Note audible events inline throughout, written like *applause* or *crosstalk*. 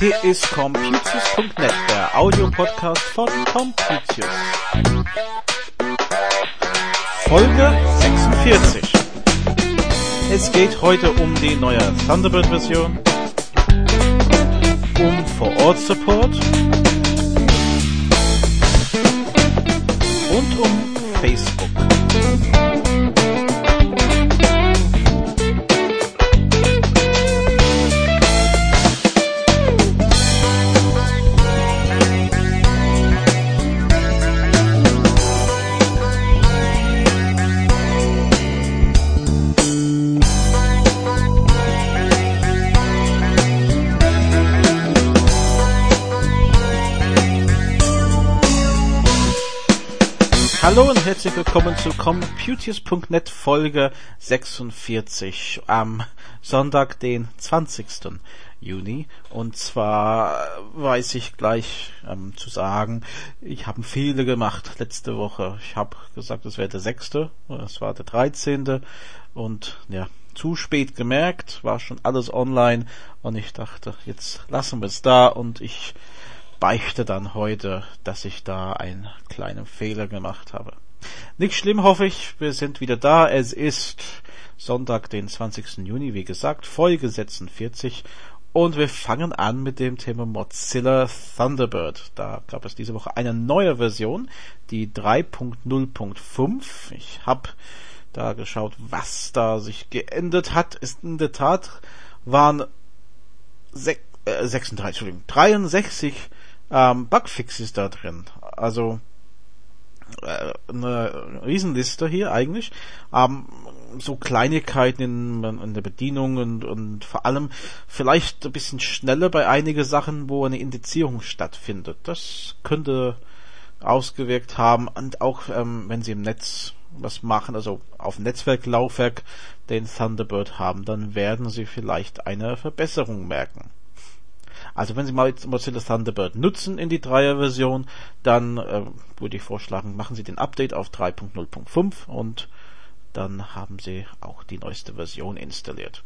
Hier ist Computius.net, der Audiopodcast von Computius. Folge 46. Es geht heute um die neue Thunderbird-Version, um Vor-Ort-Support Facebook. Hallo und herzlich willkommen zu Computius.net Folge 46 am Sonntag, den 20. Juni. Und zwar weiß ich gleich ähm, zu sagen, ich habe Fehler gemacht letzte Woche. Ich habe gesagt, es wäre der 6. Es war der 13. Und ja, zu spät gemerkt, war schon alles online und ich dachte, jetzt lassen wir es da und ich beichte dann heute, dass ich da einen kleinen Fehler gemacht habe. Nicht schlimm, hoffe ich. Wir sind wieder da. Es ist Sonntag, den 20. Juni, wie gesagt, Folge 46. Und wir fangen an mit dem Thema Mozilla Thunderbird. Da gab es diese Woche eine neue Version, die 3.0.5. Ich habe da geschaut, was da sich geändert hat. Ist in der Tat waren äh, 36, Entschuldigung, 63 ähm, Bugfixes da drin. Also äh, eine Riesenliste hier eigentlich. Ähm, so Kleinigkeiten in, in der Bedienung und, und vor allem vielleicht ein bisschen schneller bei einigen Sachen, wo eine Indizierung stattfindet. Das könnte ausgewirkt haben und auch ähm, wenn sie im Netz was machen, also auf Netzwerklaufwerk den Thunderbird haben, dann werden sie vielleicht eine Verbesserung merken. Also wenn Sie mal Mozilla Thunderbird nutzen in die Dreier-Version, dann äh, würde ich vorschlagen, machen Sie den Update auf 3.0.5 und dann haben Sie auch die neueste Version installiert.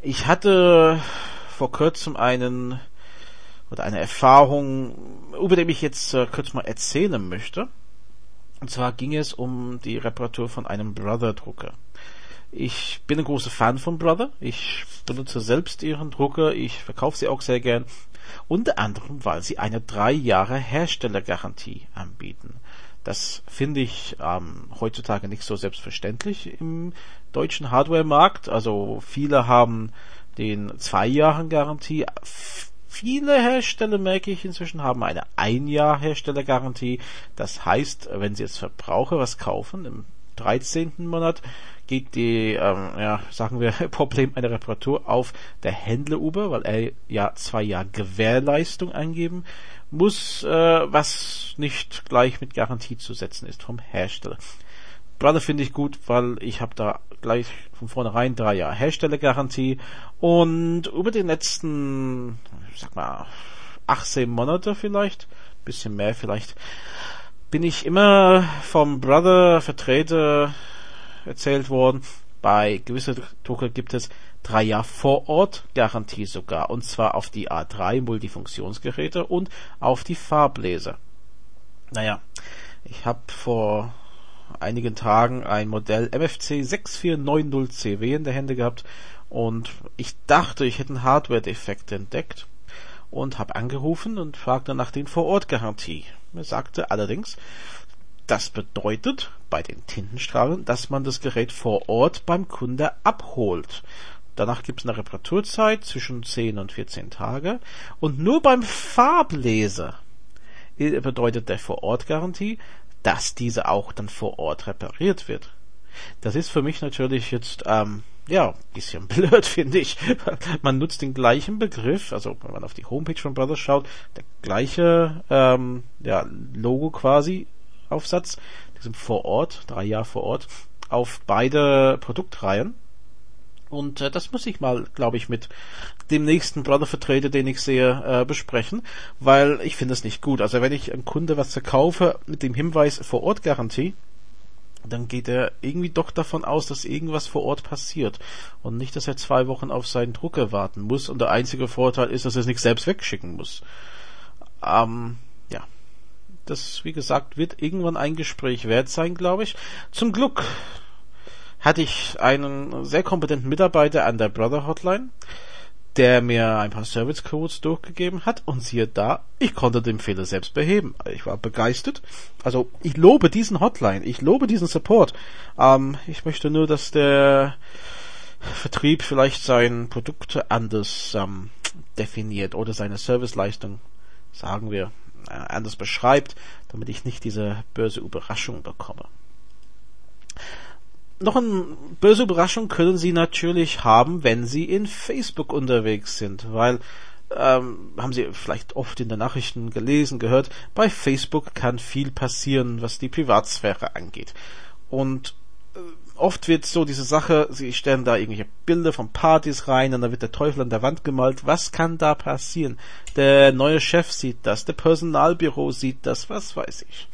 Ich hatte vor kurzem einen oder eine Erfahrung, über die ich jetzt äh, kurz mal erzählen möchte. Und zwar ging es um die Reparatur von einem Brother-Drucker. Ich bin ein großer Fan von Brother. Ich benutze selbst ihren Drucker. Ich verkaufe sie auch sehr gern. Unter anderem, weil sie eine drei Jahre Herstellergarantie anbieten. Das finde ich ähm, heutzutage nicht so selbstverständlich im deutschen Hardware-Markt. Also viele haben den zwei Jahren Garantie. Viele Hersteller, merke ich inzwischen, haben eine ein Jahr Herstellergarantie. Das heißt, wenn Sie jetzt Verbraucher was kaufen 13. Monat, geht die, ähm, ja, sagen wir, *laughs* Problem einer Reparatur auf der Händler über, weil er ja zwei Jahre Gewährleistung angeben muss, äh, was nicht gleich mit Garantie zu setzen ist vom Hersteller. Brother finde ich gut, weil ich habe da gleich von vornherein drei Jahre Herstellergarantie und über die letzten, sag mal, 18 Monate vielleicht, bisschen mehr vielleicht, bin ich immer vom Brother Vertreter erzählt worden. Bei gewissen Drucker gibt es drei Jahre vor Ort Garantie sogar, und zwar auf die A3 Multifunktionsgeräte und auf die Farbleser. Naja, ich habe vor einigen Tagen ein Modell MFC 6490CW in der Hände gehabt und ich dachte, ich hätte einen Hardware-Defekt entdeckt und habe angerufen und fragte nach den Vor-Ort-Garantie. Er sagte allerdings, das bedeutet bei den Tintenstrahlen, dass man das Gerät vor Ort beim Kunde abholt. Danach gibt es eine Reparaturzeit zwischen 10 und 14 Tage. Und nur beim Farbleser bedeutet der Vor-Ort-Garantie, dass diese auch dann vor Ort repariert wird. Das ist für mich natürlich jetzt, ähm, ja, bisschen *laughs* blöd, finde ich. man nutzt den gleichen Begriff, also wenn man auf die Homepage von Brothers schaut, der gleiche ähm, ja, Logo quasi Aufsatz, diesem vor Ort, drei Jahre vor Ort, auf beide Produktreihen. Und äh, das muss ich mal, glaube ich, mit dem nächsten Brother-Vertreter, den ich sehe, äh, besprechen, weil ich finde es nicht gut. Also wenn ich einem Kunde was verkaufe mit dem Hinweis vor Ort Garantie, dann geht er irgendwie doch davon aus, dass irgendwas vor Ort passiert und nicht, dass er zwei Wochen auf seinen Drucker warten muss und der einzige Vorteil ist, dass er es nicht selbst wegschicken muss. Ähm, ja, das, wie gesagt, wird irgendwann ein Gespräch wert sein, glaube ich. Zum Glück hatte ich einen sehr kompetenten Mitarbeiter an der Brother Hotline, der mir ein paar Service Codes durchgegeben hat und siehe da, ich konnte den Fehler selbst beheben. Ich war begeistert. Also ich lobe diesen Hotline, ich lobe diesen Support. Ähm, ich möchte nur, dass der Vertrieb vielleicht sein Produkt anders ähm, definiert oder seine Serviceleistung, sagen wir, äh, anders beschreibt, damit ich nicht diese böse Überraschung bekomme noch eine böse Überraschung können Sie natürlich haben, wenn Sie in Facebook unterwegs sind, weil ähm, haben Sie vielleicht oft in den Nachrichten gelesen, gehört, bei Facebook kann viel passieren, was die Privatsphäre angeht. Und äh, oft wird so diese Sache, Sie stellen da irgendwelche Bilder von Partys rein und dann wird der Teufel an der Wand gemalt. Was kann da passieren? Der neue Chef sieht das, der Personalbüro sieht das, was weiß ich.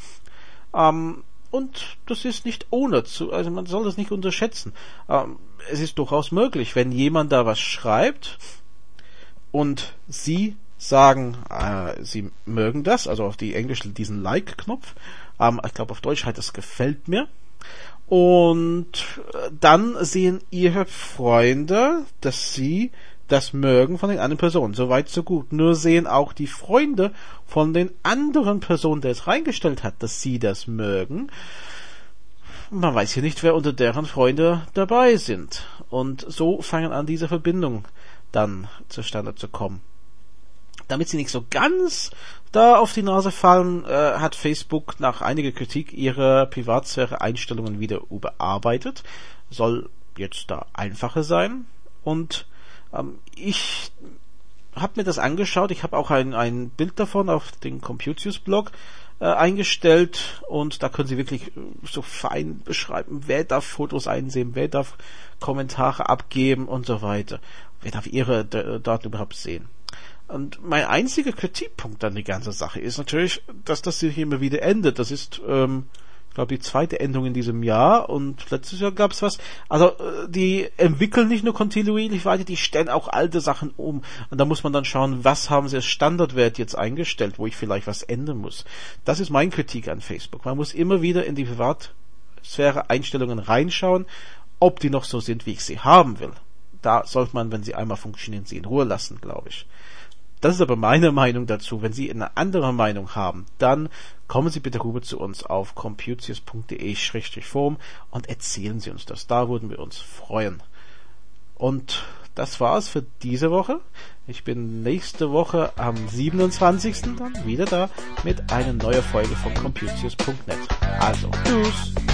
Ähm, und das ist nicht ohne zu, also man soll das nicht unterschätzen. Ähm, es ist durchaus möglich, wenn jemand da was schreibt und Sie sagen, äh, Sie mögen das, also auf die Englische diesen Like-Knopf. Ähm, ich glaube auf Deutsch heißt das gefällt mir. Und äh, dann sehen Ihre Freunde, dass Sie das Mögen von den anderen Personen. Soweit, so gut. Nur sehen auch die Freunde von den anderen Personen, der es reingestellt hat, dass sie das mögen. Man weiß hier nicht, wer unter deren Freunde dabei sind. Und so fangen an, diese Verbindungen dann zustande zu kommen. Damit sie nicht so ganz da auf die Nase fallen, äh, hat Facebook nach einiger Kritik ihre Privatsphäre-Einstellungen wieder überarbeitet. Soll jetzt da einfacher sein. Und ähm, ich habe mir das angeschaut. Ich habe auch ein, ein Bild davon auf den Computius-Blog äh, eingestellt und da können Sie wirklich äh, so fein beschreiben, wer darf Fotos einsehen, wer darf Kommentare abgeben und so weiter. Wer darf Ihre Daten überhaupt sehen. Und mein einziger Kritikpunkt an die ganze Sache ist natürlich, dass das sich immer wieder endet. Das ist ähm, glaube, die zweite Endung in diesem Jahr und letztes Jahr gab es was. Also äh, die entwickeln nicht nur kontinuierlich weiter, die stellen auch alte Sachen um. Und da muss man dann schauen, was haben sie als Standardwert jetzt eingestellt, wo ich vielleicht was ändern muss. Das ist mein Kritik an Facebook. Man muss immer wieder in die Privatsphäre Einstellungen reinschauen, ob die noch so sind, wie ich sie haben will. Da sollte man, wenn sie einmal funktionieren, sie in Ruhe lassen, glaube ich. Das ist aber meine Meinung dazu. Wenn Sie eine andere Meinung haben, dann kommen Sie bitte rüber zu uns auf computius.de-form und erzählen Sie uns das. Da würden wir uns freuen. Und das war's für diese Woche. Ich bin nächste Woche am 27. dann wieder da mit einer neuen Folge von computius.net. Also, tschüss!